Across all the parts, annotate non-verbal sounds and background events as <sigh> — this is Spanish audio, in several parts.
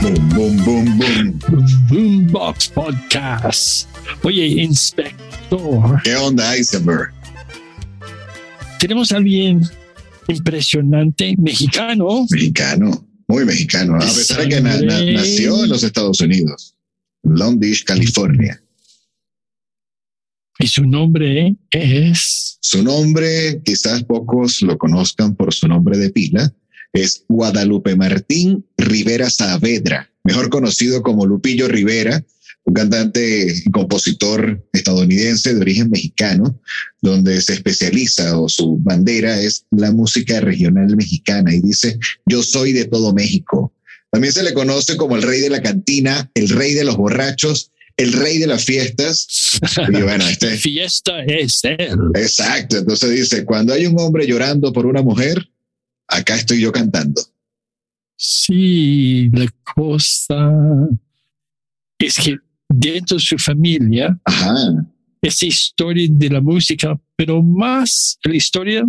Boom, boom, boom, boom. Boombox Podcast. Oye, inspector, ¿Qué onda, Eisenberg? tenemos a alguien impresionante, mexicano, Mexicano, muy mexicano. A pesar de que nació en los Estados Unidos, Long Beach, California. y su nombre es Su nombre, quizás pocos lo conozcan por su nombre de pila, es Guadalupe Martín Rivera Saavedra, mejor conocido como Lupillo Rivera, un cantante y compositor estadounidense de origen mexicano, donde se especializa o su bandera es la música regional mexicana y dice, yo soy de todo México. También se le conoce como el rey de la cantina, el rey de los borrachos, el rey de las fiestas. <laughs> Y bueno, este, Fiesta es él. Exacto, entonces dice, cuando hay un hombre llorando por una mujer, acá estoy yo cantando. Sí, la cosa es que dentro de su familia, Ajá, esa historia de la música, pero más la historia,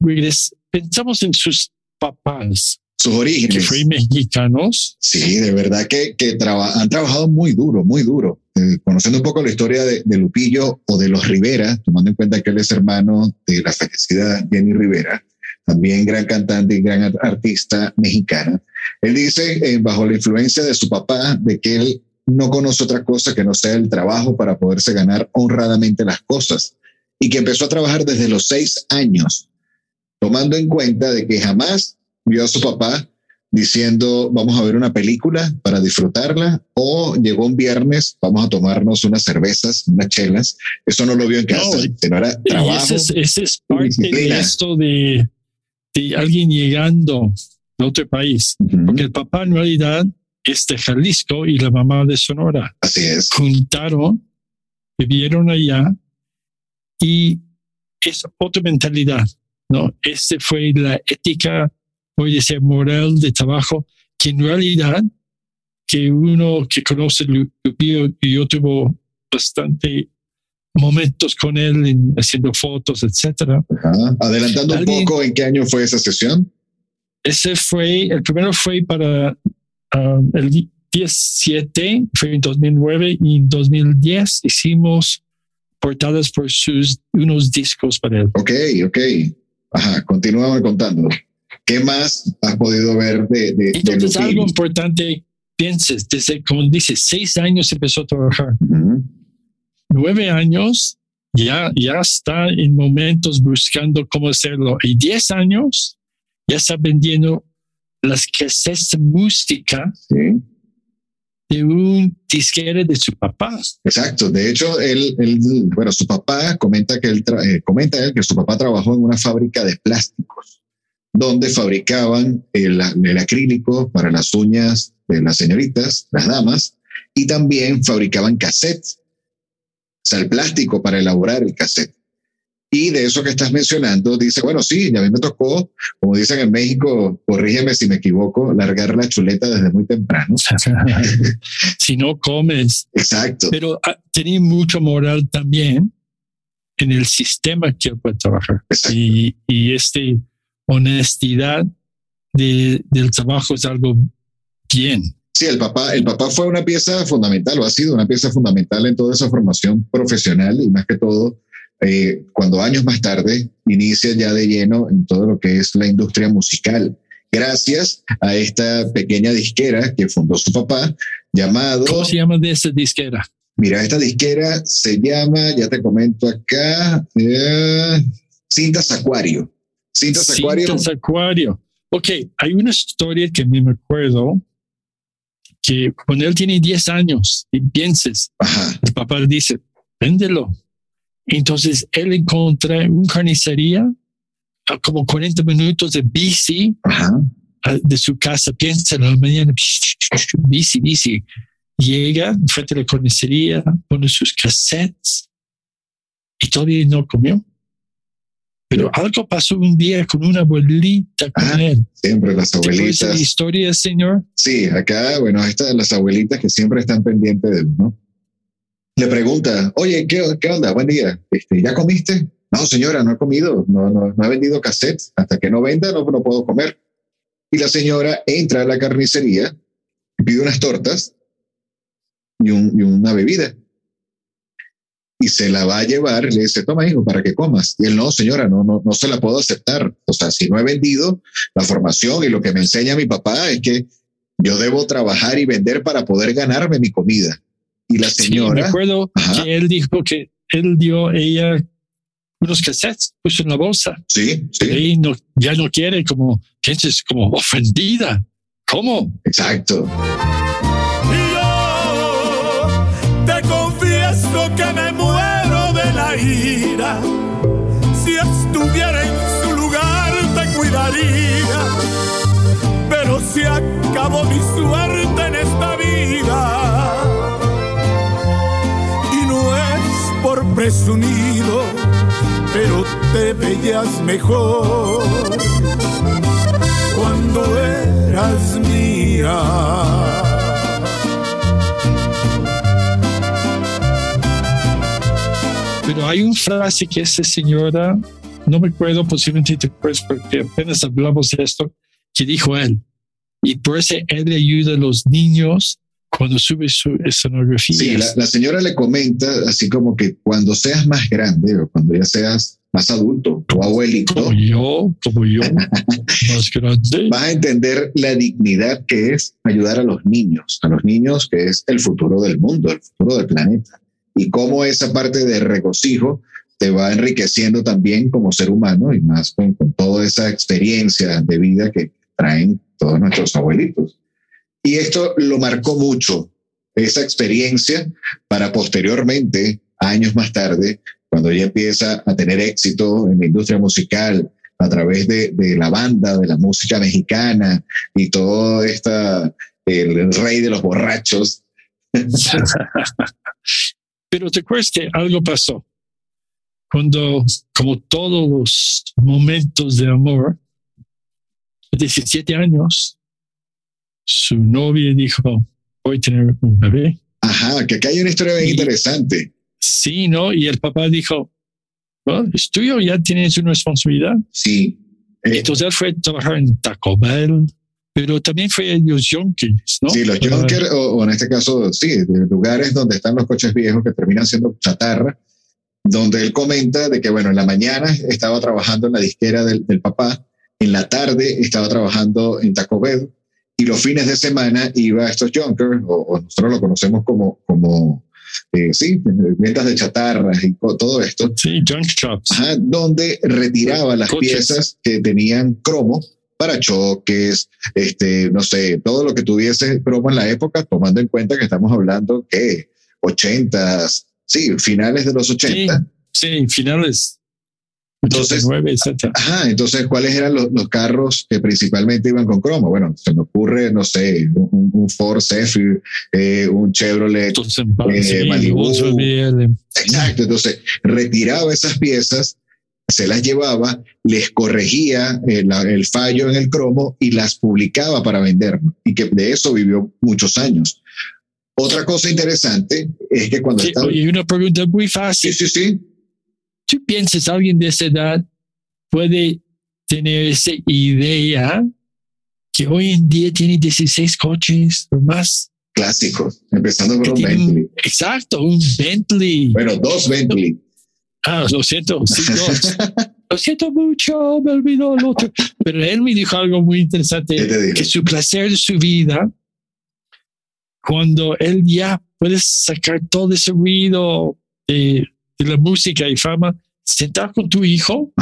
regres- pensamos en sus papás, sus que orígenes. fueron mexicanos, Sí, de verdad que, que traba- han trabajado muy duro, muy duro. Eh, conociendo un poco la historia de, de Lupillo o de los Rivera, tomando en cuenta que él es hermano de la fallecida Jenny Rivera, también gran cantante y gran art- artista mexicana. Él dice, eh, bajo la influencia de su papá, de que él no conoce otra cosa que no sea el trabajo para poderse ganar honradamente las cosas y que empezó a trabajar desde los seis años, tomando en cuenta de que jamás vio a su papá diciendo vamos a ver una película para disfrutarla o llegó un viernes vamos a tomarnos unas cervezas, unas chelas. Eso no lo vio en casa, No, sino era trabajo. ese es, ese es parte de esto de, de alguien llegando de otro país. Porque el papá en realidad es de Jalisco y la mamá de Sonora. Así es. Juntaron, vivieron allá y es otra mentalidad, ¿no? Este fue la ética, puede ser moral de trabajo, que en realidad que uno que conoce Lupillo y yo tuvo bastante momentos con él en- haciendo fotos, etcétera. Ajá. Adelantando un poco en qué año fue esa sesión. Ese fue, el primero fue para ah, el 17, fue en 2009 y en 2010 hicimos portadas por sus unos discos para él. Ok, ok. Ajá, continuamos contando. ¿Qué más has podido ver de, de, de Entonces, Lupillo? algo importante, pienses, desde, como dice, seis años empezó a trabajar, Ujú. Nueve años ya, ya está en momentos buscando cómo hacerlo, y diez años ya está vendiendo las cassettes música Sí. de un disquero de su papá. Exacto. De hecho, él, él, bueno, su papá comenta que él eh, comenta él que su papá trabajó en una fábrica de plásticos donde fabricaban el, el acrílico para las uñas de las señoritas, las damas, y también fabricaban cassettes, sea, el plástico para elaborar el cassette. Y de eso que estás mencionando, dice, bueno, sí, a mí me tocó, como dicen en México, corrígeme si me equivoco, largar la chuleta desde muy temprano. <laughs> si no comes. Exacto. Pero ah, tenía mucho moral también en el sistema que él puede trabajar. Y, y este honestidad de, del trabajo es algo bien. Sí, el papá, el papá fue una pieza fundamental, o ha sido una pieza fundamental en toda esa formación profesional y más que todo, eh, cuando años más tarde inicia ya de lleno en todo lo que es la industria musical, gracias a esta pequeña disquera que fundó su papá, llamado... ¿Cómo se llama de esa disquera? Mira, esta disquera se llama, ya te comento acá, eh, Cintas Acuario. Cintas Acuario. Cintas Acuario. Ok, hay una historia que me acuerdo que cuando él tiene 10 años y pienses, el papá le dice, véndelo. Entonces él encuentra una carnicería a como 40 minutos de bici de su casa. Piensa en la mañana, bici, bici. Llega frente a la carnicería, pone sus cassettes y todavía no comió. Pero algo pasó un día con una abuelita con él. Siempre las abuelitas. ¿Te historia, señor? Sí, acá, bueno, estas las abuelitas que siempre están pendientes de uno. Le pregunta, oye, ¿qué, qué onda? Buen día. Este, ¿Ya comiste? No, señora, no he comido, no, no, no he vendido cassette. Hasta que no venda, no, no puedo comer. Y la señora entra a la carnicería, pide unas tortas y, un, y una bebida y se la va a llevar, le dice, toma hijo, para que comas. Y él, no, señora, no, no, no se la puedo aceptar. O sea, si no he vendido la formación y lo que me enseña mi papá es que yo debo trabajar y vender para poder ganarme mi comida. Y la señora... Sí, me acuerdo que él dijo que él dio ella unos cassettes, puso en la bolsa. Sí, sí. Y no, ya no quiere, como, piensas, como ofendida. ¿Cómo? Exacto. Si estuviera en su lugar te cuidaría. Pero se acabó mi suerte en esta vida. Y no es por presumido, pero te veías mejor cuando eras mía. Pero hay una frase que esa señora, no me acuerdo, posiblemente te acuerdas porque apenas hablamos de esto, que dijo él. Y por eso él ayuda a los niños cuando sube su escenografía. Sí, la, señora le comenta así como que cuando seas más grande o cuando ya seas más adulto o abuelito. Como yo, como yo, <laughs> más grande. Vas a entender la dignidad que es ayudar a los niños, a los niños que es el futuro del mundo, el futuro del planeta y cómo esa parte de regocijo te va enriqueciendo también como ser humano y más con, toda esa experiencia de vida que traen todos nuestros abuelitos. Y esto lo marcó mucho, esa experiencia, para posteriormente, años más tarde, cuando ella empieza a tener éxito en la industria musical a través de, de la banda, de la música mexicana y todo esta, el rey de los borrachos. <laughs> Pero te acuerdas que algo pasó. Cuando, como todos los momentos de amor, 17 años, su novia dijo, voy a tener un bebé. Ajá, que acá hay una historia bien interesante. Sí, ¿no? Y el papá dijo, bueno, es tuyo, ya tienes una responsabilidad. Sí. Eh, Entonces él fue a trabajar en Taco Bell, pero también fue los Junkers, ¿no? Sí, los Junkers, o, en este caso, sí, de lugares donde están los coches viejos que terminan siendo chatarra, donde él comenta de que, bueno, en la mañana estaba trabajando en la disquera del, papá, en la tarde estaba trabajando en Taco Bell, y los fines de semana iba a estos Junkers, o, nosotros lo conocemos como, como eh, sí, ventas de chatarras y todo esto. Sí, junk shops. donde retiraba las piezas que tenían cromo para choques, este, no sé, todo lo que tuviese promo en la época, tomando en cuenta que estamos hablando que 80, sí, finales de los 80. Sí, finales. Entonces, ajá, entonces, ¿cuáles eran los, los, carros que principalmente iban con cromo? Bueno, se me ocurre, no sé, un, Ford Zephyr, eh, un Chevrolet eh, Malibu. Exacto, entonces retiraba esas piezas se las llevaba, les corregía el, fallo en el cromo y las publicaba para vender, y que de eso vivió muchos años. Otra cosa interesante es que cuando... Sí, Y una pregunta muy fácil. Sí, sí, sí. ¿Tú piensas alguien de esa edad puede tener esa idea que hoy en día tiene 16 coches o más? Clásicos, empezando con un Bentley. exacto, un Bentley. Bueno, dos Bentley. Ah, lo siento, sí, dos. <laughs> lo siento mucho, me olvidó el otro. Pero él me dijo algo muy interesante, que su placer de su vida, cuando él ya puede sacar todo ese ruido de, la música y fama, sentar con tu hijo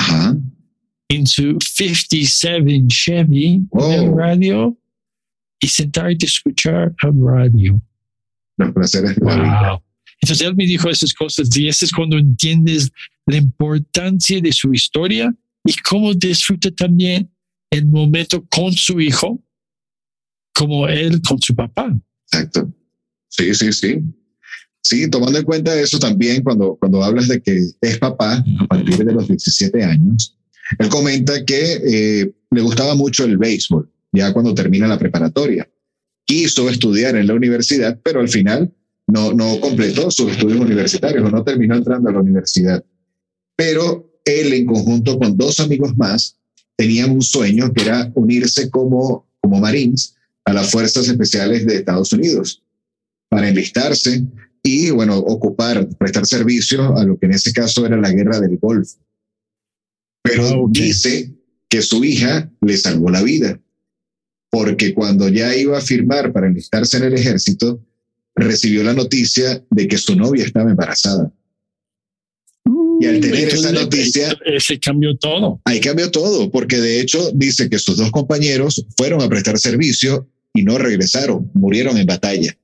en su 57 Chevy en radio y sentarte a escuchar el radio. Los placeres de la vida. Entonces él me dijo esas cosas y ese es cuando entiendes la importancia de su historia y cómo disfruta también el momento con su hijo, como él con su papá. Exacto. Sí, sí, sí. Sí, tomando en cuenta eso también, cuando, cuando hablas de que es papá a partir de los 17 años, él comenta que eh, le gustaba mucho el béisbol, ya cuando termina la preparatoria. Quiso estudiar en la universidad, pero al final no, no completó sus estudios universitarios o no terminó entrando a la universidad. Pero él, en conjunto con dos amigos más, tenían un sueño que era unirse como, como Marines a las Fuerzas Especiales de Estados Unidos para enlistarse y, bueno, ocupar, prestar servicio a lo que en ese caso era la guerra del Golfo. Pero ah, dice que su hija le salvó la vida, porque cuando ya iba a firmar para enlistarse en el ejército, recibió la noticia de que su novia estaba embarazada. Y al tener esa noticia... Se cambió todo. Ahí cambió todo, porque de hecho dice que sus dos compañeros fueron a prestar servicio y no regresaron, murieron en batalla.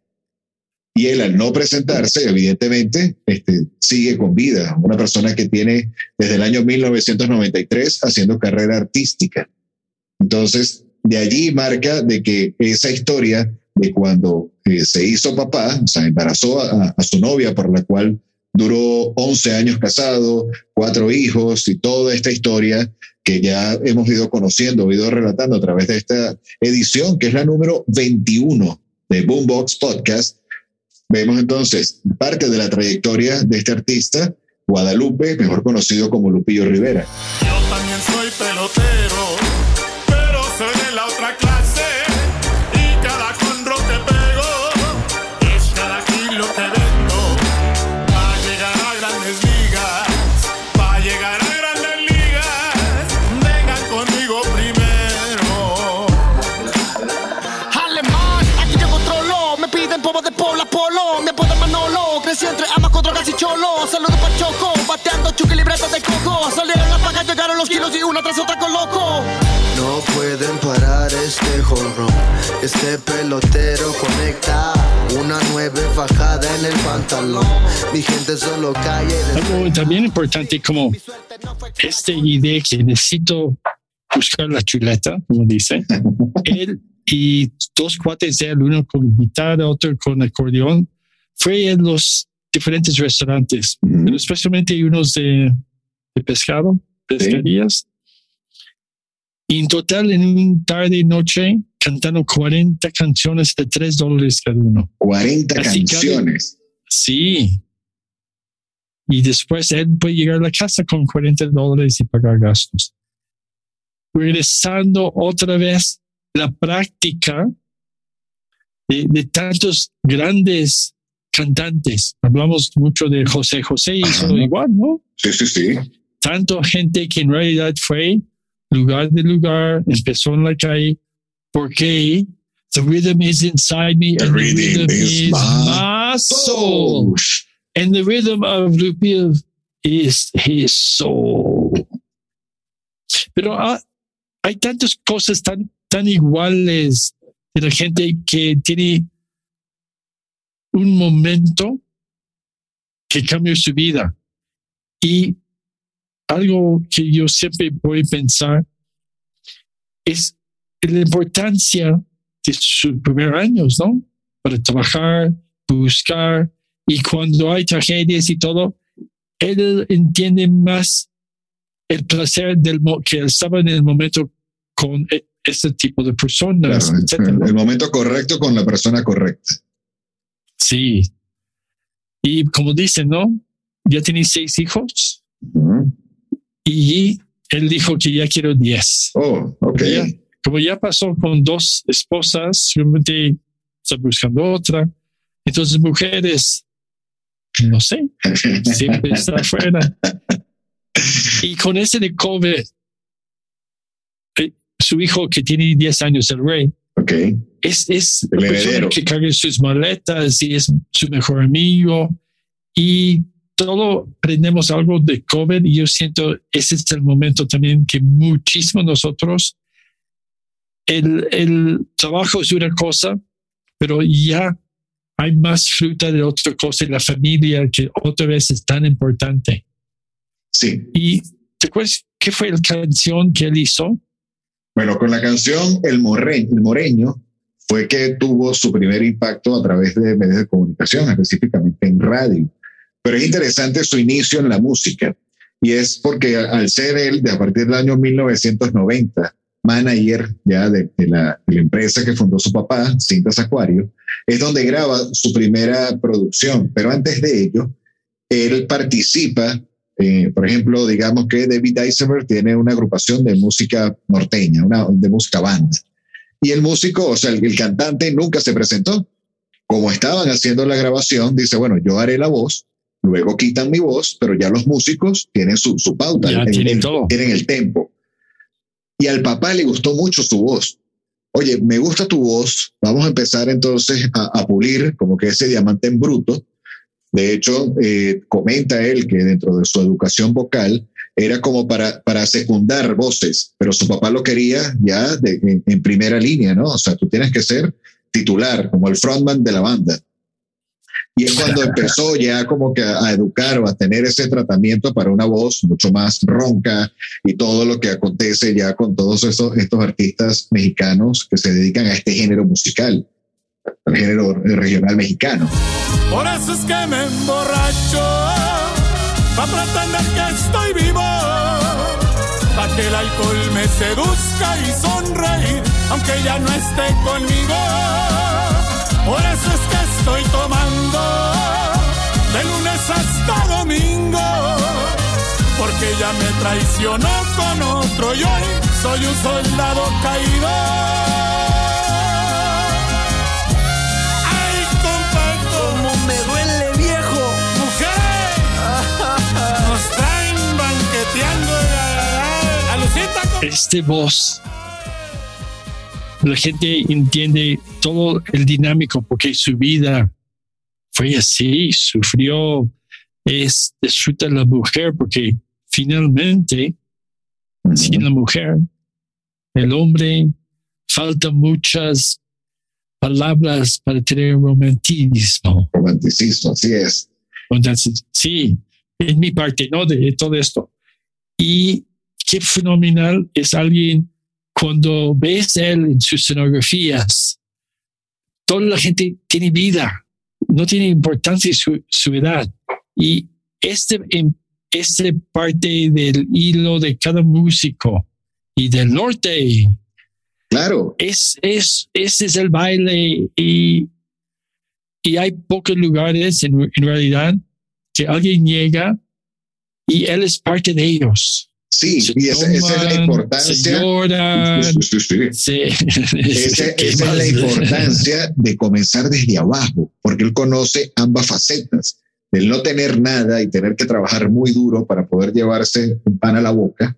Y él al no presentarse, evidentemente, este, sigue con vida. Una persona que tiene desde el año 1993 haciendo carrera artística. Entonces, de allí marca de que esa historia de cuando eh, se hizo papá, o sea, embarazó a, su novia por la cual duró 11 años casado, cuatro hijos y toda esta historia que ya hemos ido conociendo, ido relatando a través de esta edición, que es la número 21 de Boombox Podcast. Vemos entonces parte de la trayectoria de este artista, Guadalupe, mejor conocido como Lupillo Rivera. Yo también soy pelotero, una tras otra con loco. No pueden parar este jonrón. Este pelotero conecta una nueve fajada en el pantalón. Mi gente solo cae. Algo también importante como esta idea que necesito buscar la chuleta, como dice. <laughs> Él y dos cuates de él, uno con guitarra, otro con acordeón, fue en los diferentes restaurantes, pero especialmente hay unos de, pescado, pescarías. Y en total, en un tarde y noche, cantaron 40 canciones de 3 dólares cada uno. 40 canciones. sí. Y después él puede llegar a la casa con 40 dólares y pagar gastos. Regresando otra vez la práctica de, de tantos grandes cantantes. Hablamos mucho de José José y eso igual, ¿no? Sí, sí, sí. Tanto gente que en realidad fue lugar de lugar, empezó en la calle, porque the rhythm is inside me and the rhythm, is, my soul. And the rhythm of Lupil is his soul. Pero hay tantas cosas tan, tan iguales de la gente que tiene un momento que cambió su vida. Y algo que yo siempre voy a pensar es la importancia de sus primeros años, ¿no? Para trabajar, buscar, y cuando hay tragedias y todo, él entiende más el placer del que él estaba en el momento con e, ese tipo de personas. el momento correcto con la persona correcta. Sí. Y como dicen, ¿no? Ya tiene seis hijos. Y él dijo que ya quiero diez. Oh, ok. Como ya, pasó con dos esposas, simplemente está buscando otra. Entonces, mujeres, no sé, <laughs> siempre está afuera. Y con ese de COVID, eh, su hijo que tiene 10 años, el rey, okay. es, es la persona que carga sus maletas y es su mejor amigo. Y todo aprendemos algo de COVID y yo siento ese es el momento también que muchísimo nosotros, el, el trabajo es una cosa, pero ya hay más fruta de otra cosa y la familia que otra vez es tan importante. Sí. ¿Y te acuerdas qué fue la canción que él hizo? Bueno, con la canción El, Morreño, el Moreño fue que tuvo su primer impacto a través de medios de comunicación, específicamente en radio. Pero es interesante su inicio en la música y es porque al ser él, de a partir del año 1990, manager ya de, la, empresa que fundó su papá, Cintas Acuario, es donde graba su primera producción. Pero antes de ello, él participa, eh, por ejemplo, digamos que David Eisenberg tiene una agrupación de música norteña, una, de música banda. Y el músico, o sea, el, cantante nunca se presentó. Como estaban haciendo la grabación, dice, bueno, yo haré la voz, luego quitan mi voz, pero ya los músicos tienen su, su pauta, tienen, todo. tienen el tempo. Y al papá le gustó mucho su voz. Oye, me gusta tu voz, vamos a empezar entonces a, pulir como que ese diamante en bruto. De hecho, eh, comenta él que dentro de su educación vocal era como para, para secundar voces, pero su papá lo quería ya de, en primera línea, ¿no? O sea, tú tienes que ser titular, como el frontman de la banda. Y es cuando empezó ya como que a, educar o a tener ese tratamiento para una voz mucho más ronca y todo lo que acontece ya con todos estos, estos artistas mexicanos que se dedican a este género musical, al género regional mexicano. Por eso es que me emborracho, para pretender que estoy vivo, para que el alcohol me seduzca y sonreír, aunque ya no esté conmigo. Por eso es que estoy tomando de lunes hasta domingo, porque ella me traicionó con otro y hoy soy un soldado caído. Ay, compadre, como me duele viejo, mujer, nos traen banqueteando a Lucita. Este voz la gente entiende todo el dinámico porque su vida fue así, sufrió, es disfruta la mujer porque finalmente sin la mujer, el hombre falta muchas palabras para tener romanticismo. Romanticismo, así es. Entonces, sí, es mi parte, ¿no? De todo esto. Y qué fenomenal es alguien cuando ves él en sus escenografías, toda la gente tiene vida, no tiene importancia su, su edad. Y este, este parte del hilo de cada músico y del norte. Claro. Es, es, ese es el baile y, y hay pocos lugares en, en realidad que alguien llega y él es parte de ellos. Sí, y esa, es la importancia. sí, <laughs> <laughs> esa, es la importancia de comenzar desde abajo, porque él conoce ambas facetas. El no tener nada y tener que trabajar muy duro para poder llevarse un pan a la boca,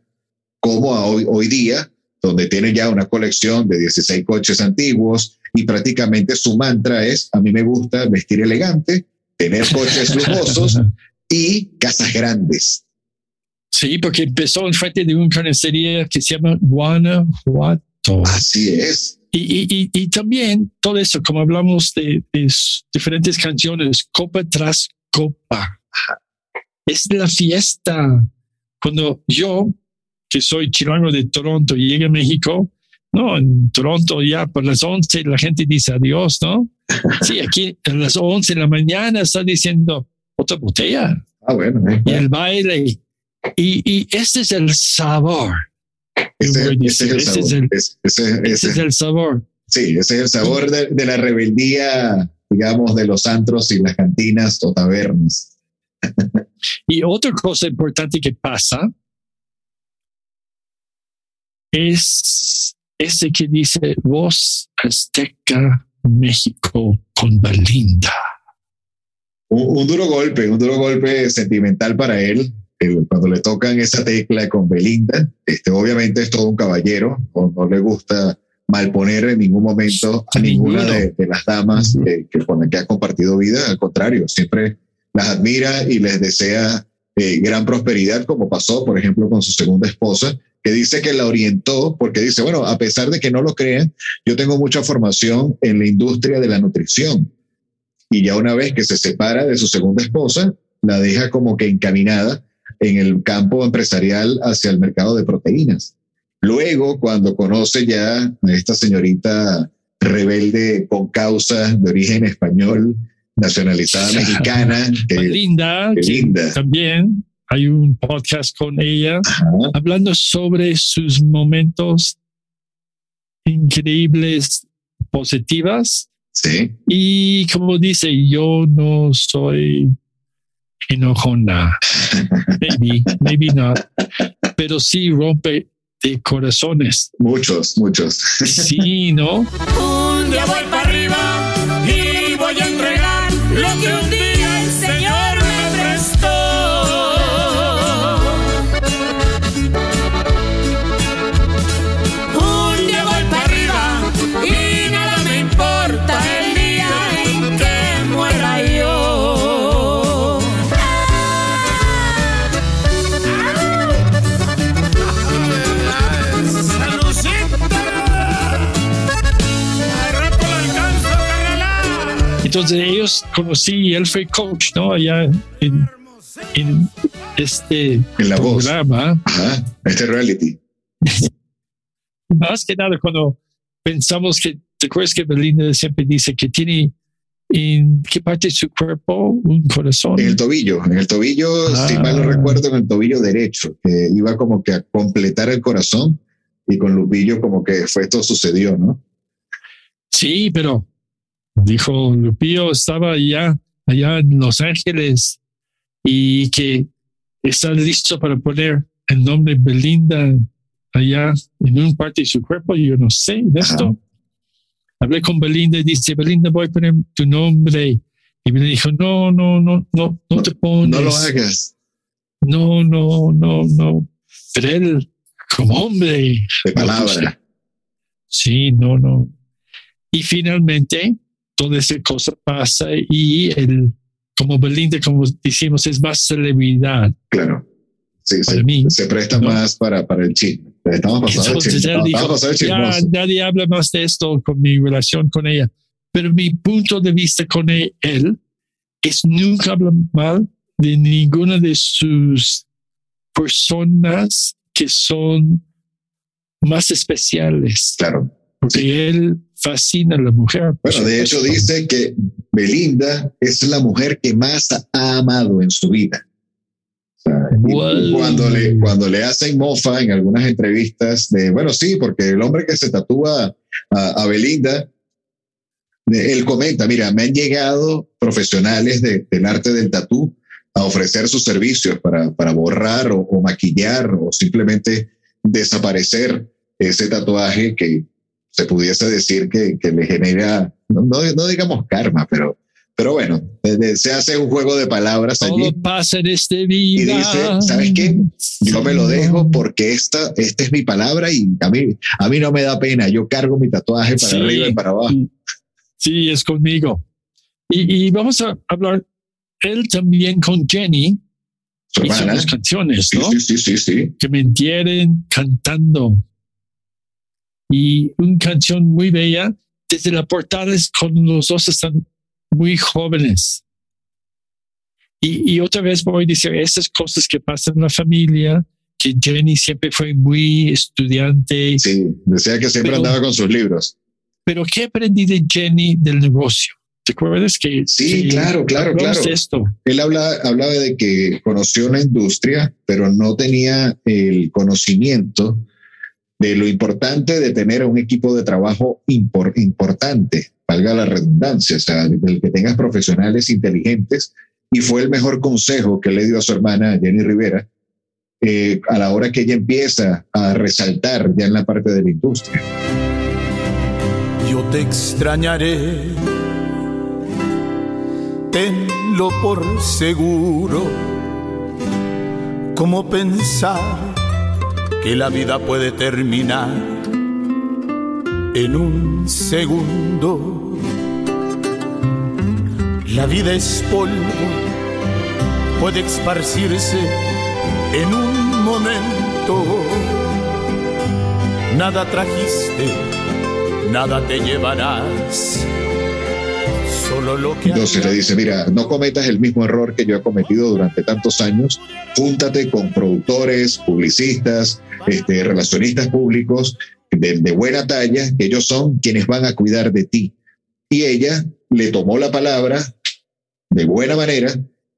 como hoy, hoy día, donde tiene ya una colección de 16 coches antiguos y prácticamente su mantra es, a mí me gusta vestir elegante, tener coches lujosos <laughs> y casas grandes. Sí, porque empezó en frente de una carnicería que se llama Guanajuato. Así es. Y, y, y, también todo eso, como hablamos de, diferentes canciones, copa tras copa. Es la fiesta. Cuando yo, que soy chilango de Toronto, llegué a México, no, en Toronto ya por las 11 la gente dice adiós, ¿no? <laughs> Sí, aquí a las 11 de la mañana está diciendo otra botella. Ah, bueno. Y el baile y, y ese es el sabor. Ese, es el sabor. Ese, es el sabor. Sí, ese es el sabor de, de, la rebeldía, digamos, de los antros y las cantinas o tabernas. y otra cosa importante que pasa es ese que dice voz azteca México con Belinda. Un, un, duro golpe, un duro golpe sentimental para él, cuando le tocan esa tecla con Belinda, este, obviamente es todo un caballero, no, no le gusta malponer en ningún momento a ninguna de, las damas que, con las que ha compartido vida, al contrario, siempre las admira y les desea eh, gran prosperidad, como pasó, por ejemplo, con su segunda esposa, que dice que la orientó, porque dice, bueno, a pesar de que no lo crean, yo tengo mucha formación en la industria de la nutrición. Y ya una vez que se separa de su segunda esposa, la deja como que encaminada en el campo empresarial hacia el mercado de proteínas. Luego, cuando conoce ya a esta señorita rebelde con causa de origen español, nacionalizada mexicana. <laughs> Que, linda, linda. También hay un podcast con ella hablando sobre sus momentos increíbles, positivas. Sí. Y como dice, yo no soy enojona. maybe, maybe not. Pero sí rompe de corazones. Muchos, muchos. Sí, ¿no? Un día voy para arriba y voy a entregar lo que un día Entonces ellos conocí él fue coach, ¿no? Allá en, en este En la voz. programa. Ajá, este reality. <laughs> Más que nada cuando pensamos que, ¿te acuerdas que Belinda siempre dice que tiene en qué parte de su cuerpo un corazón? En el tobillo, en el tobillo, si Ah. mal no recuerdo, en el tobillo derecho, que iba como que a completar el corazón y con Lupillo como que fue esto sucedió, ¿no? Sí, pero dijo Lupillo estaba allá, allá en Los Ángeles y que está listo para poner el nombre Belinda allá en un parte de su cuerpo. Yo no sé de esto. Hablé con Belinda y dice, Belinda, voy a poner tu nombre. Y me dijo, no, no, no, no, no te pones. No lo hagas No, no, no, no. Pero él, como hombre. de palabra. Sí, no, no. Y finalmente, toda esa cosa pasa y el, como Belinda, como decimos, es más celebridad. Claro. Sí, Para se, mí, se presta ¿no? más para, para el chisme. Estamos pasando el Entonces chisme. él Estamos dijo, pasando el ya chismoso. nadie habla más de esto con mi relación con ella. Pero mi punto de vista con e- él es nunca hablar mal de ninguna de sus personas que son más especiales, Claro. porque él fascina a la mujer. Bueno, de hecho dice que Belinda es la mujer que más ha amado en su vida. Wow. cuando, le, cuando le hacen mofa en algunas entrevistas de, bueno, sí, porque el hombre que se tatúa a, a Belinda, él comenta, mira, me han llegado profesionales de- del arte del tatú a ofrecer sus servicios para, para borrar o, o maquillar o simplemente desaparecer ese tatuaje que se pudiese decir que, que le genera, no, no, no digamos karma, pero, pero bueno, de- de- se hace un juego de palabras todo allí pasa en este y vida. dice, ¿sabes qué? Yo me lo dejo porque esta, esta es mi palabra y a mí, a mí no me da pena. Yo cargo mi tatuaje para Sí. arriba y para abajo. Sí, es conmigo. Y, y vamos a hablar él también con Jenny hizo las canciones, Sí, ¿no? sí, sí, sí, sí. Que me entienden cantando. Y una canción muy bella. Desde la portada es cuando los dos están muy jóvenes. Y, y otra vez voy a decir esas cosas que pasan en la familia, que Jenny siempre fue muy estudiante. Sí, decía que siempre Pero- andaba con sus libros. Pero ¿qué aprendí de Jenny del negocio? ¿Te acuerdas que Sí, que claro, claro, claro. esto? Él habla, hablaba de que conoció la industria, pero no tenía el conocimiento de lo importante de tener un equipo de trabajo impor- importante, valga la redundancia, o sea, del que tengas profesionales inteligentes. Y fue el mejor consejo que le dio a su hermana Jenny Rivera eh, a la hora que ella empieza a resaltar ya en la parte de la industria. Yo te extrañaré, tenlo por seguro, ¿Cómo pensar que la vida puede terminar en un segundo? La vida es polvo, puede esparcirse en un momento. Nada trajiste, nada te llevarás entonces le dice, mira, no cometas el mismo error que yo he cometido durante tantos años, júntate con productores, publicistas, este, relacionistas públicos de, de buena talla, que ellos son quienes van a cuidar de ti. Y ella le tomó la palabra de buena manera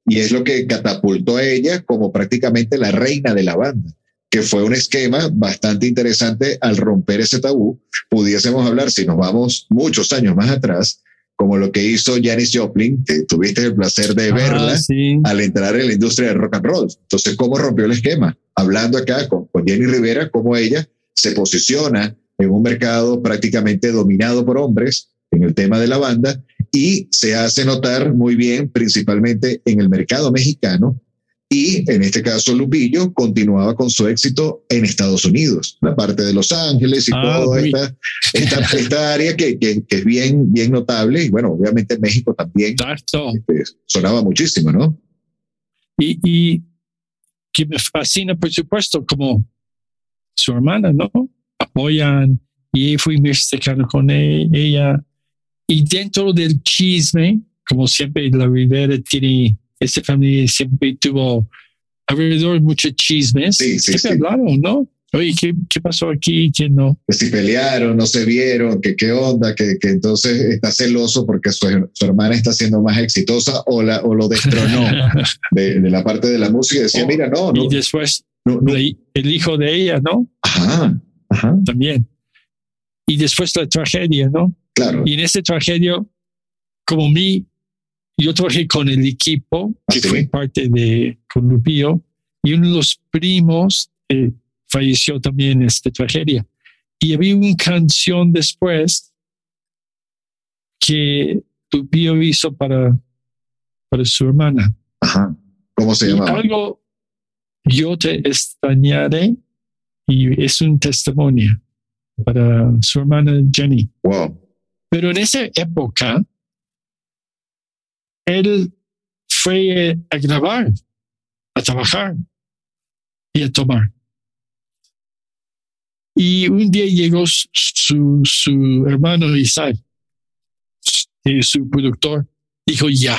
y es lo que catapultó a ella como prácticamente la reina de la banda que fue un esquema bastante interesante al romper ese tabú. Pudiésemos hablar, si nos vamos muchos años más atrás, como lo que hizo Janis Joplin, que tuviste el placer de ah, verla al entrar en la industria del rock and roll. Entonces, ¿cómo rompió el esquema? Hablando acá con, con Jenny Rivera, cómo ella se posiciona en un mercado prácticamente dominado por hombres en el tema de la banda y se hace notar muy bien, principalmente en el mercado mexicano, y en este caso Lupillo continuaba con su éxito en Estados Unidos, la parte de Los Ángeles y ah, toda esta, esta, área que, que, es bien, bien notable. Y bueno, obviamente en México también este, sonaba muchísimo, ¿no? Y, y que me fascina, por supuesto, como su hermana, ¿no? Apoyan y fui mexicano con e, ella. Y dentro del chisme, como siempre, la Rivera tiene esta familia siempre tuvo alrededor muchos chismes. Sí, sí, siempre hablaron, ¿no? Oye, ¿qué, ¿qué, pasó aquí? ¿Qué no? Que si pelearon, no se vieron, que qué onda, que, que entonces está celoso porque su, su, hermana está siendo más exitosa o, la, o lo destronó <laughs> de, de, la parte de la música. Y decía, oh, mira, no, no. Y después el hijo de ella, ¿no? Ajá, ajá. También. Y después la tragedia, ¿no? Claro. Y en esa tragedia, como mi yo trabajé con el equipo que fue parte de con Lupillo y uno de los primos eh, falleció también en esta tragedia. Y había una canción después que Lupillo hizo para, para su hermana. Ajá. ¿Cómo se llama? Algo, yo te extrañaré y es un testimonio para su hermana Jenny. Wow. Pero en esa época, él fue a grabar, a trabajar y a tomar. Y un día llegó su, su hermano Isaac, su productor, dijo, ya,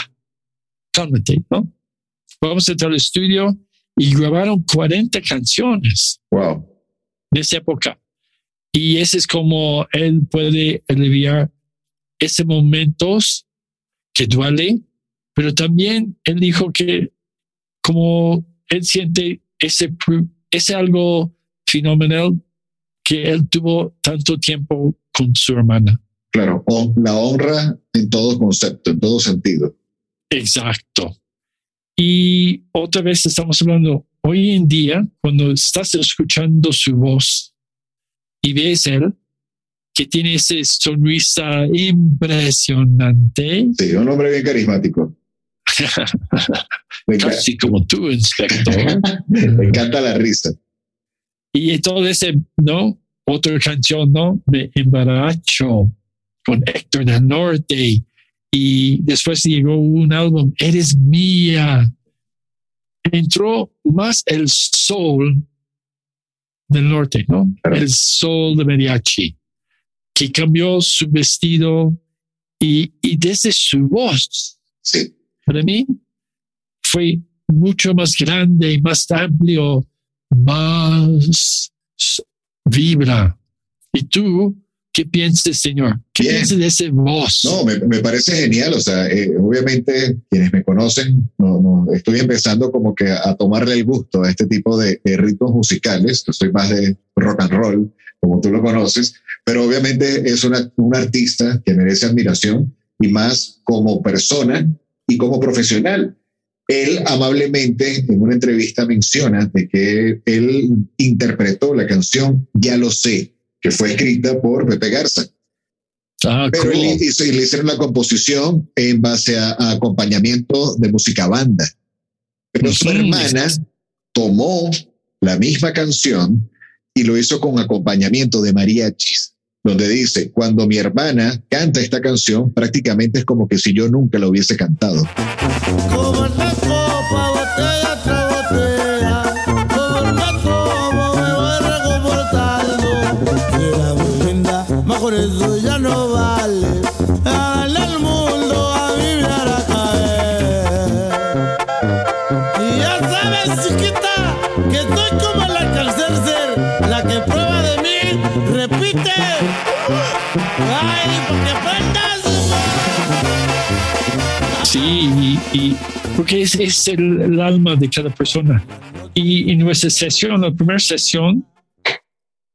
cálmate, ¿no? Vamos a entrar al estudio y grabaron 40 canciones. Wow. De esa época. Y ese es como él puede aliviar esos momentos que duele, pero también él dijo que como él siente ese, ese algo fenomenal que él tuvo tanto tiempo con su hermana. Claro, la honra en todo concepto, en todo sentido. Exacto. Y otra vez estamos hablando, hoy en día, cuando estás escuchando su voz y ves él, que tiene esa sonrisa impresionante. Sí, un hombre bien carismático. <laughs> Casi como tú, inspector. <laughs> Me encanta la risa. Y ese, ¿no? Otra canción, ¿no? Me embaracho con Héctor del Norte. Y después llegó un álbum, Eres mía. Entró más el soul del norte, ¿no? El soul de mariachi, que cambió su vestido y, y desde su voz. Sí para mí fue mucho más grande, más amplio, más vibra. ¿Y tú qué piensas, Señor? ¿Qué piensas de ese voz? No, me, parece genial. O sea, eh, obviamente quienes me conocen, no, no, estoy empezando como que a, tomarle el gusto a este tipo de, ritmos musicales. Yo soy más de rock and roll, como tú lo conoces, pero obviamente es una, un artista que merece admiración y más como persona y como profesional. Él amablemente en una entrevista menciona de que él interpretó la canción Ya lo sé, que fue escrita por Pepe Garza. Ah, Pero él hizo, le hicieron la composición en base a, acompañamiento de música banda. Pero su hermana tomó la misma canción y lo hizo con acompañamiento de mariachis, donde dice, cuando mi hermana canta esta canción, prácticamente es como que si yo nunca la hubiese cantado. Caer. Y ya sabes, que como la la que prueba de mí. Ay, porque. Sí, y, y porque es, es el, el alma de cada persona. Y en nuestra sesión, la primera sesión,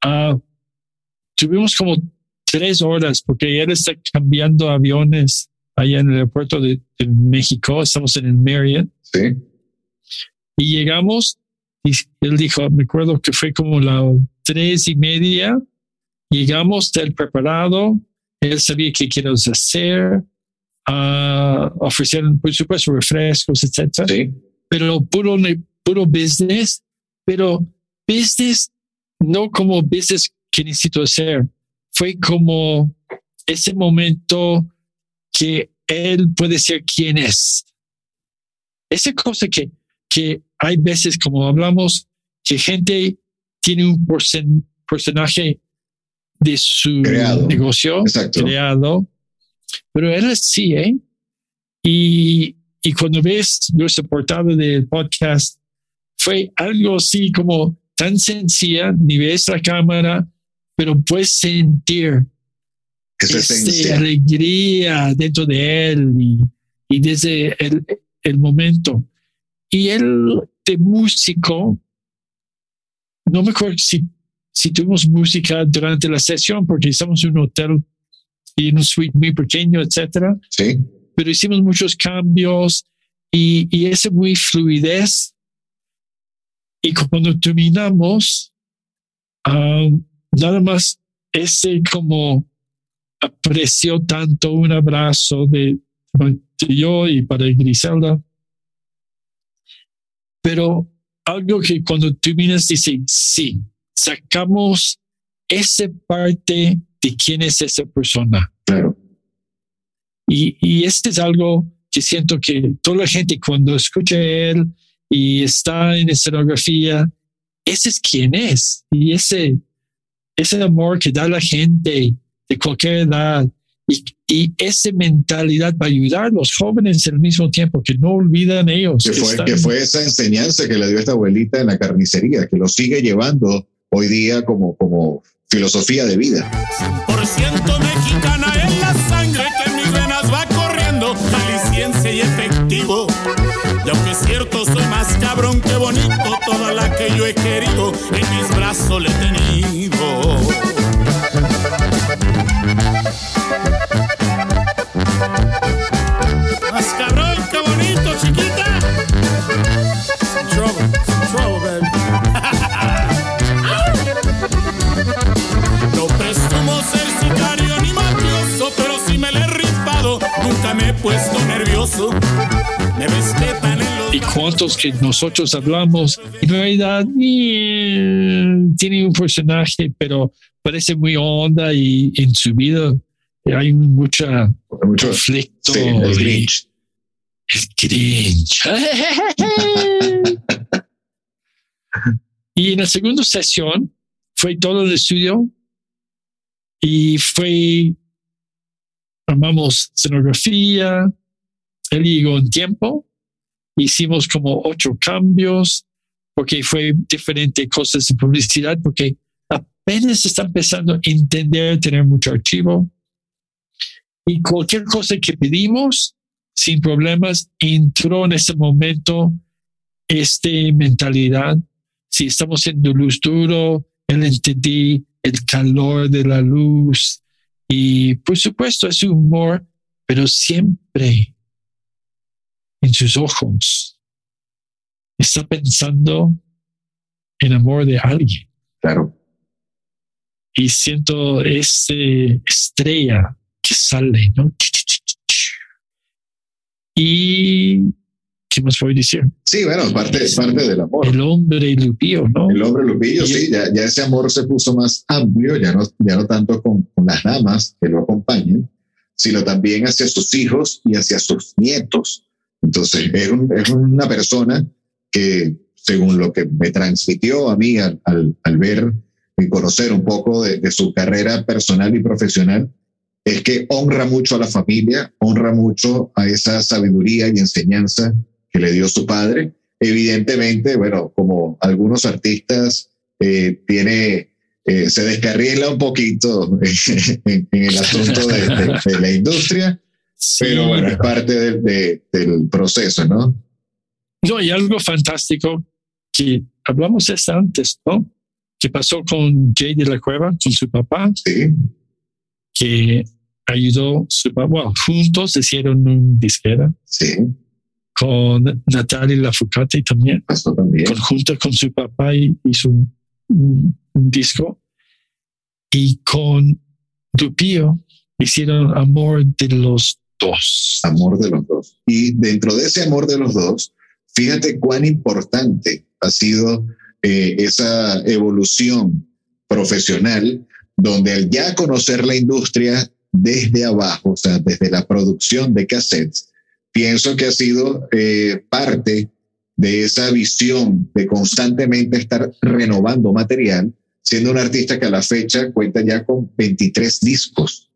ah, tuvimos como tres horas porque él está cambiando aviones allá en el aeropuerto de, de México. Estamos en el Marriott ¿Sí? y llegamos y él dijo, me acuerdo que fue como las tres y media. Llegamos, él preparado. Él sabía qué queríamos hacer. ah, ofrecieron, por supuesto, refrescos, etcétera Sí. pero puro, puro business, pero business no como business que necesito hacer. Fue como ese momento que él puede ser quien es. Esa cosa que, que hay veces, como hablamos, que gente tiene un porcen- porcentaje de su Creado. negocio Exacto. creado, pero él sí, ¿eh? Y, y cuando ves nuestra portada del podcast, fue algo así como tan sencilla, ni ves la cámara, pero puedes sentir Esa esencia. alegría dentro de él y, y desde el, el momento. Y él de músico, no me acuerdo si, si tuvimos música durante la sesión, porque estamos en un hotel y en un suite muy pequeño, etcétera Sí. pero hicimos muchos cambios y, y esa muy fluidez. Y cuando terminamos, um, nada más ese como apreció tanto un abrazo de, de yo y para Griselda. Pero algo que cuando terminas dice, sí, sacamos esa parte de quién es esa persona. Claro. Y, y este es algo que siento que toda la gente cuando escucha a él y está en escenografía, ese es quien es. Y ese, ese amor que da la gente de cualquier edad y, y esa mentalidad para ayudar a los jóvenes al mismo tiempo, que no olvidan ellos. Que que fue, que fue esa enseñanza que le dio esta abuelita en la carnicería, que lo sigue llevando hoy día como, como filosofía de vida. Por ciento mexicana en la sangre que en mis venas va corriendo, jalisciense y efectivo. Y aunque es cierto, soy más cabrón que bonito, toda la que yo he querido, en mis brazos le he he puesto nervioso. Me respetan en los y cuántos que nosotros hablamos, en realidad eh, tiene un personaje, pero parece muy honda y en su vida hay mucha Mucho, conflicto. sí, el Grinch. el Grinch. <laughs> y en la segunda sesión fue todo el estudio y fue, armamos escenografía, él llegó en tiempo, hicimos como ocho cambios porque fue diferente cosas de publicidad porque apenas está empezando a entender, tener mucho archivo y cualquier cosa que pedimos sin problemas entró en ese momento este mentalidad. Si estamos haciendo luz duro, él entendí el calor de la luz y por supuesto es humor, pero siempre en sus ojos está pensando en amor de alguien Claro. y siento esa estrella que sale, ¿no? Y ¿qué más puedo decir? Sí, bueno, parte, parte del amor. El hombre Lupillo, ¿no? El hombre Lupillo, sí, ya, ya, ese amor se puso más amplio, ya no, ya no tanto con, con las damas que lo acompañan, sino también hacia sus hijos y hacia sus nietos. Entonces, es, un, es una persona que, según lo que me transmitió a mí al, al, al ver y conocer un poco de, de, su carrera personal y profesional, es que honra mucho a la familia, honra mucho a esa sabiduría y enseñanza que le dio su padre. Evidentemente, bueno, como algunos artistas, eh, tiene, eh, se descarrila un poquito <laughs> en, en el asunto de, de, de la industria, sí. pero bueno, es parte de, del proceso, ¿no? No, y algo fantástico que hablamos de esto antes, ¿no? Que pasó con Jay de la Cueva, con su papá. Sí. Que ayudó su papá. Bueno, juntos hicieron un disquera. Sí. Con Natalia Lafourcade también. También. Conjunto con su papá y hizo un, un, un disco. Y con Lupillo hicieron Amor de los Dos. Amor de los dos. Y dentro de ese amor de los dos, fíjate cuán importante ha sido eh, esa evolución profesional, donde al ya conocer la industria desde abajo, o sea, desde la producción de cassettes, pienso que ha sido eh, parte de esa visión de constantemente estar renovando material, siendo un artista que a la fecha cuenta ya con 23 discos.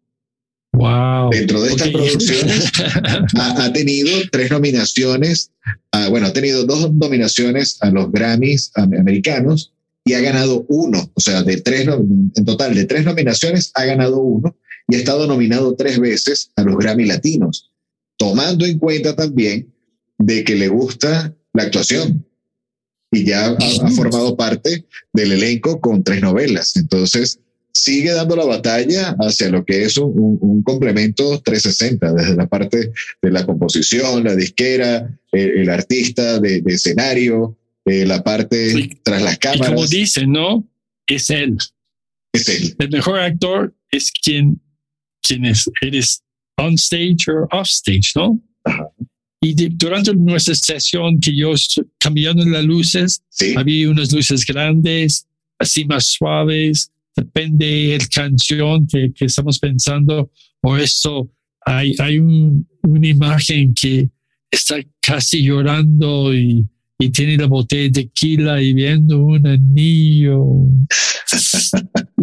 Wow. Dentro de estas okay. producciones <laughs> ha, ha, tenido tres nominaciones, uh, bueno, ha tenido dos nominaciones a los Grammys americanos y ha ganado uno, o sea, de tres, en total de tres nominaciones ha ganado uno y ha estado nominado tres veces a los Grammy Latinos, tomando en cuenta también de que le gusta la actuación y ya ha, ha formado parte del elenco con tres novelas. Entonces, sigue dando la batalla hacia lo que es un, un, complemento 360, desde la parte de la composición, la disquera, el, el artista de, de escenario, eh, la parte tras las cámaras. Y como dicen, ¿no? Es él. Es él. El mejor actor es quien, quien es, eres on stage o off stage, ¿no? Ajá. Y de, durante nuestra sesión que yo cambiando las luces, sí. había unas luces grandes, así más suaves, depende el canción que, que, estamos pensando o eso hay, hay un, una imagen que está casi llorando y, y, tiene la botella de tequila y viendo un anillo.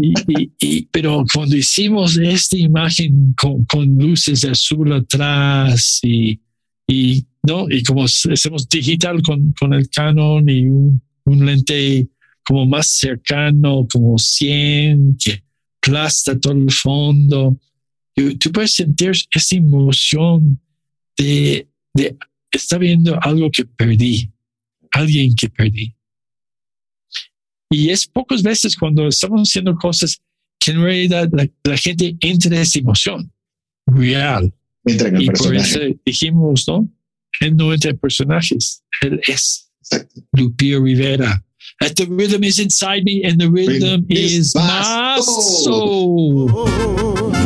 Y, y, pero cuando hicimos esta imagen con, con luces azul atrás y, y no y como hacemos digital con, con el Canon y un, un lente como más cercano, como 100, que aplasta todo el fondo. Y tú puedes sentir esa emoción de, de estar viendo algo que perdí, alguien que perdí. Y es pocas veces cuando estamos haciendo cosas que en realidad la, la gente entra en esa emoción real. Entra en el y personaje. por eso dijimos, ¿no? Él no entra en personajes, él es Exacto. Lupio Rivera. That the rhythm is inside me and the rhythm is, is my soul. soul.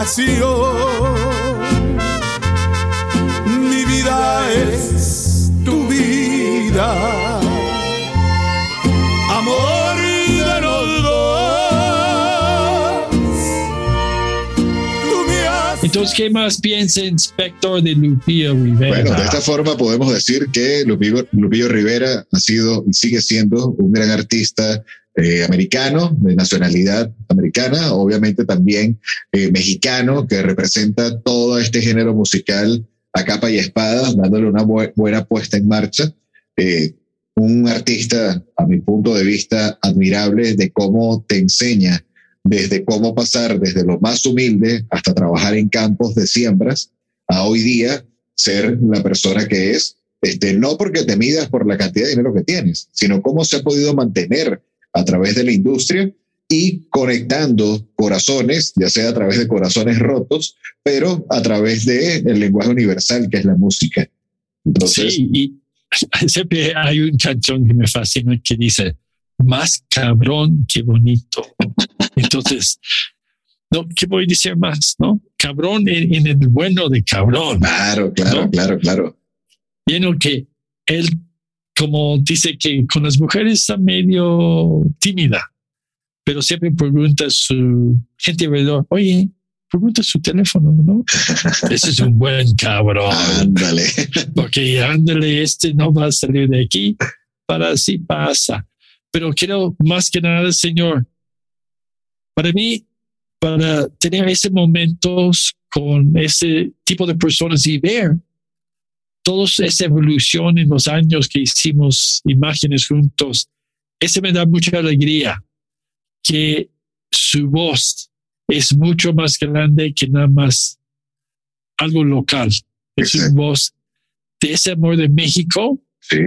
passeou. Entonces, ¿qué más piensa Inspector de Lupillo Rivera? Bueno, de esta forma podemos decir que Lupillo, Lupillo Rivera ha sido y sigue siendo un gran artista eh, americano, de nacionalidad americana, obviamente también eh, mexicano, que representa todo este género musical a capa y espada, dándole una bu buena puesta en marcha. Eh, un artista, a mi punto de vista, admirable de cómo te enseña desde cómo pasar desde lo más humilde hasta trabajar en campos de siembras a hoy día ser la persona que es, este, no porque te midas por la cantidad de dinero que tienes, sino cómo se ha podido mantener a través de la industria y conectando corazones, ya sea a través de corazones rotos, pero a través del el lenguaje universal que es la música. Entonces, sí, y <laughs> siempre hay un canción que me fascina que dice, más cabrón que bonito. Entonces, no, ¿qué voy a decir más? ¿No? Cabrón en, el bueno de cabrón. Claro, claro, claro, claro. Lleno que él, como dice que con las mujeres está medio tímida, pero siempre pregunta a su gente alrededor, oye, pregunta su teléfono, ¿no? <laughs> Ese es un buen cabrón. Ándale. Porque ándale, este no va a salir de aquí, para así pasa. Pero quiero más que nada, Señor, para mí, para tener ese momentos con ese tipo de personas y ver toda esa evolución en los años que hicimos imágenes juntos, ese me da mucha alegría que su voz es mucho más grande que nada más algo local. Es una voz de ese amor de México. Sí.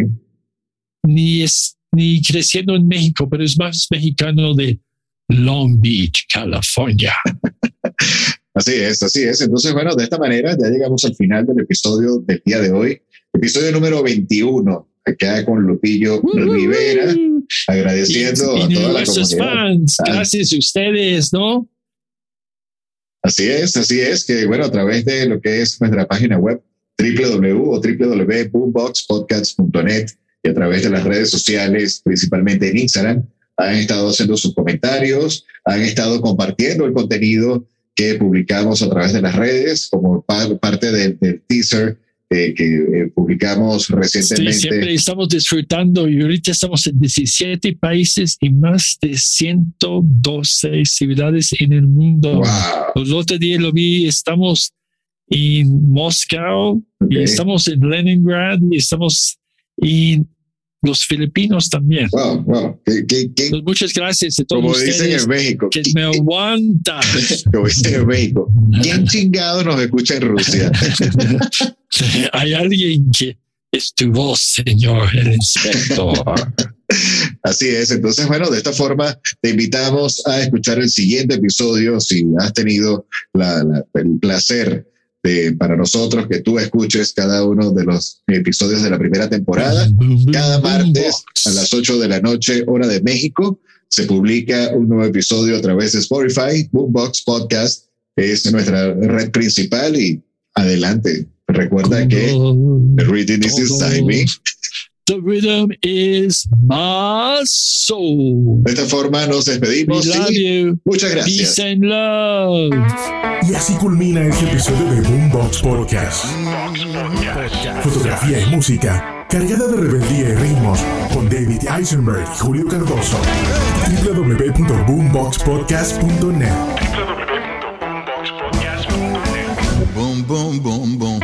Ni es ni creciendo en México, pero es más mexicano de Long Beach, California. <laughs> así es, así es. Entonces, bueno, de esta manera ya llegamos al final del episodio del día de hoy. Episodio número 21, acá con Lupillo Rivera, agradeciendo a todos nuestros fans. Ah. Gracias a ustedes, ¿no? Así es, así es, que bueno, a través de lo que es nuestra página web www o www.boomboxpodcast.net y a través de las redes sociales, principalmente en Instagram, han estado haciendo sus comentarios, han estado compartiendo el contenido que publicamos a través de las redes como parte del, teaser eh, que eh, publicamos recientemente. Sí, siempre estamos disfrutando y ahorita estamos en 17 países y más de 112 ciudades en el mundo. Wow. El otro día lo vi, estamos en Moscú y estamos en Leningrad y estamos en los filipinos también. Wow, wow. Pues muchas gracias a todos Como ustedes dicen en México. que me aguantan. <laughs> Como dicen en México. ¿Quién chingado nos escucha en Rusia? <laughs> Hay alguien que es tu voz, señor, el inspector. <laughs> Así es. Entonces, bueno, de esta forma te invitamos a escuchar el siguiente episodio si has tenido la, la, el placer para nosotros que tú escuches cada uno de los episodios de la primera temporada. Cada martes a las 8 de la noche, hora de México, se publica un nuevo episodio a través de Spotify. Boombox Podcast es nuestra red principal y adelante. Recuerda que reading is inside me. The rhythm is my soul. De esta forma nos despedimos. We love you. Muchas gracias. Peace and love. Y así culmina este episodio de Boombox Podcast. Fotografía y música cargada de rebeldía y ritmos con David Eisenberg y Julio Cardoso. www.boomboxpodcast.net Boom, boom, boom, boom.